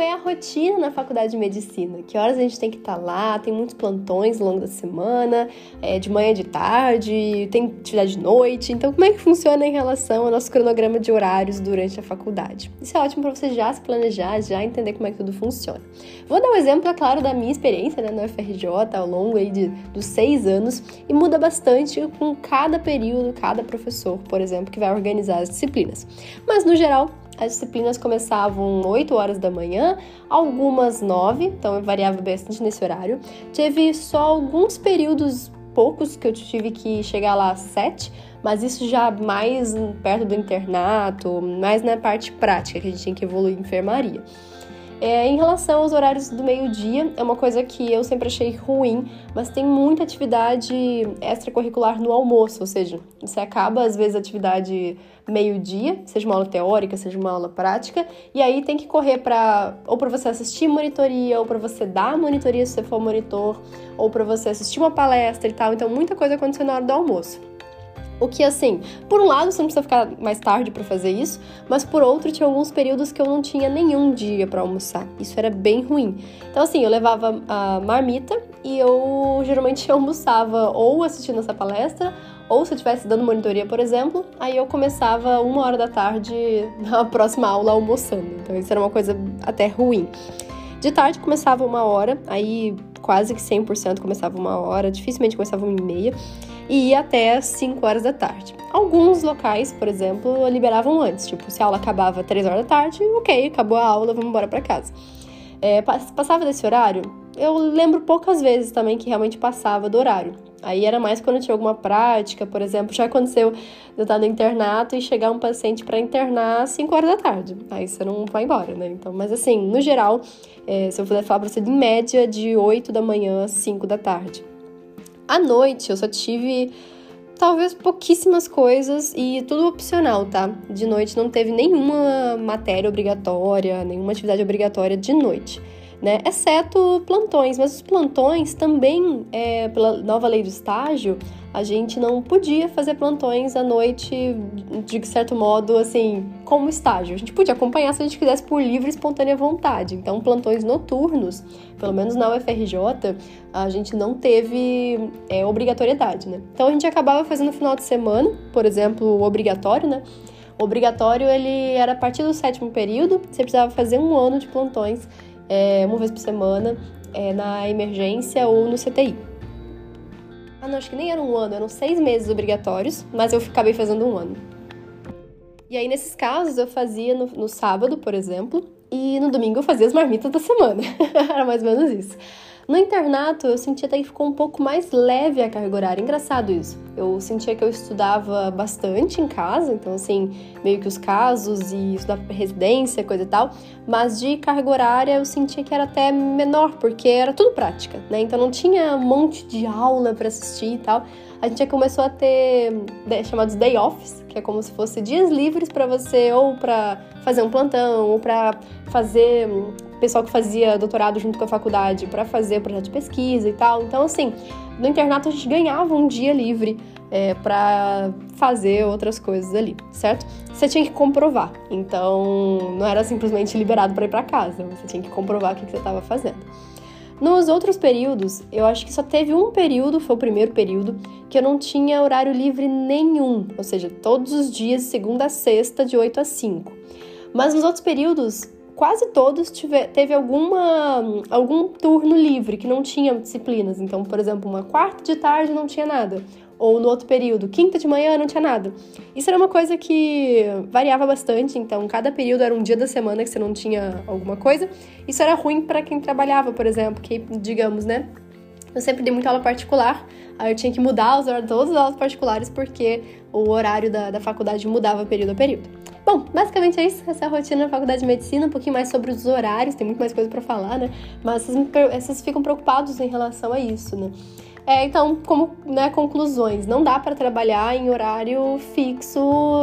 É a rotina na faculdade de medicina. Que horas a gente tem que estar tá lá, tem muitos plantões ao longo da semana, é, de manhã, de tarde, tem atividade de noite. Então, como é que funciona em relação ao nosso cronograma de horários durante a faculdade? Isso é ótimo para você já se planejar, já entender como é que tudo funciona. Vou dar um exemplo, é claro, da minha experiência né, no FRJ ao longo aí de, dos seis anos e muda bastante com cada período, cada professor, por exemplo, que vai organizar as disciplinas. Mas, no geral, as disciplinas começavam 8 horas da manhã, algumas 9, então eu variava bastante nesse horário. Teve só alguns períodos poucos que eu tive que chegar lá às 7, mas isso já mais perto do internato, mais na parte prática que a gente tinha que evoluir em enfermaria. É, em relação aos horários do meio-dia, é uma coisa que eu sempre achei ruim, mas tem muita atividade extracurricular no almoço, ou seja, você acaba às vezes a atividade meio-dia, seja uma aula teórica, seja uma aula prática, e aí tem que correr para ou para você assistir monitoria, ou para você dar monitoria se você for monitor, ou para você assistir uma palestra e tal. Então muita coisa acontecendo na hora do almoço. O que, assim, por um lado você não precisa ficar mais tarde para fazer isso, mas por outro tinha alguns períodos que eu não tinha nenhum dia para almoçar. Isso era bem ruim. Então, assim, eu levava a marmita e eu geralmente almoçava ou assistindo essa palestra, ou se eu estivesse dando monitoria, por exemplo, aí eu começava uma hora da tarde na próxima aula almoçando. Então, isso era uma coisa até ruim. De tarde começava uma hora, aí quase que 100% começava uma hora, dificilmente começava uma e meia e ia até as 5 horas da tarde. Alguns locais, por exemplo, liberavam antes, tipo, se a aula acabava 3 horas da tarde, ok, acabou a aula, vamos embora para casa. É, passava desse horário, eu lembro poucas vezes também que realmente passava do horário. Aí era mais quando tinha alguma prática, por exemplo, já aconteceu de eu estar no internato e chegar um paciente para internar às 5 horas da tarde. Aí você não vai embora, né? Então, mas assim, no geral, é, se eu puder falar para você, em média de 8 da manhã às 5 da tarde. À noite eu só tive talvez pouquíssimas coisas e tudo opcional, tá? De noite não teve nenhuma matéria obrigatória, nenhuma atividade obrigatória de noite. Né? Exceto plantões, mas os plantões também, é, pela nova lei do estágio, a gente não podia fazer plantões à noite, de certo modo, assim, como estágio. A gente podia acompanhar se a gente quisesse por livre e espontânea vontade. Então, plantões noturnos, pelo menos na UFRJ, a gente não teve é, obrigatoriedade, né? Então, a gente acabava fazendo final de semana, por exemplo, obrigatório, né? Obrigatório, ele era a partir do sétimo período, você precisava fazer um ano de plantões, é, uma vez por semana, é, na emergência ou no CTI. Ah, não, acho que nem era um ano, eram seis meses obrigatórios, mas eu acabei fazendo um ano. E aí, nesses casos, eu fazia no, no sábado, por exemplo, e no domingo eu fazia as marmitas da semana. era mais ou menos isso. No internato, eu sentia até que ficou um pouco mais leve a carga horária. Engraçado isso. Eu sentia que eu estudava bastante em casa, então, assim, meio que os casos e estudava residência, coisa e tal. Mas de carga horária, eu sentia que era até menor, porque era tudo prática, né? Então, não tinha um monte de aula para assistir e tal a gente já começou a ter chamados day offs, que é como se fosse dias livres para você ou para fazer um plantão ou para fazer pessoal que fazia doutorado junto com a faculdade para fazer projeto de pesquisa e tal. Então, assim, no internato a gente ganhava um dia livre é, para fazer outras coisas ali, certo? Você tinha que comprovar. Então, não era simplesmente liberado para ir para casa. Você tinha que comprovar o que, que você estava fazendo. Nos outros períodos, eu acho que só teve um período, foi o primeiro período, que eu não tinha horário livre nenhum, ou seja, todos os dias, segunda a sexta, de 8 a 5. Mas nos outros períodos, quase todos teve alguma, algum turno livre que não tinha disciplinas. Então, por exemplo, uma quarta de tarde não tinha nada. Ou no outro período, quinta de manhã não tinha nada. Isso era uma coisa que variava bastante, então cada período era um dia da semana que você não tinha alguma coisa. Isso era ruim para quem trabalhava, por exemplo, que, digamos, né? Eu sempre dei muita aula particular, aí eu tinha que mudar os horários, todas as aulas particulares porque o horário da, da faculdade mudava período a período. Bom, basicamente é isso. Essa é a rotina da faculdade de medicina. Um pouquinho mais sobre os horários, tem muito mais coisa para falar, né? Mas vocês, vocês ficam preocupados em relação a isso, né? É, então, como né, conclusões, não dá para trabalhar em horário fixo,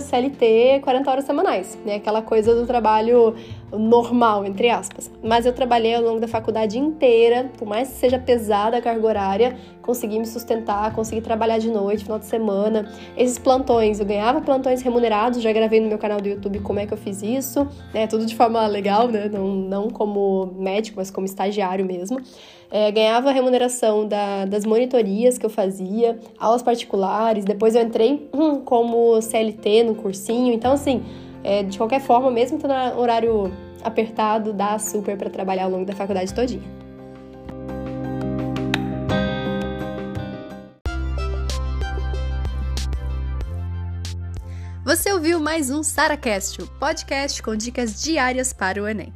CLT, 40 horas semanais, né? Aquela coisa do trabalho normal, entre aspas. Mas eu trabalhei ao longo da faculdade inteira, por mais que seja pesada a carga horária, consegui me sustentar, consegui trabalhar de noite, final de semana. Esses plantões, eu ganhava plantões remunerados, já gravei no meu canal do YouTube como é que eu fiz isso, né? Tudo de forma legal, né? Não, não como médico, mas como estagiário mesmo. É, ganhava remuneração da, das monitorias que eu fazia, aulas particulares, depois eu entrei hum, como CLT no cursinho, então assim é, de qualquer forma, mesmo estando no horário apertado, dá super para trabalhar ao longo da faculdade todinha. Você ouviu mais um SaraCast, podcast com dicas diárias para o Enem.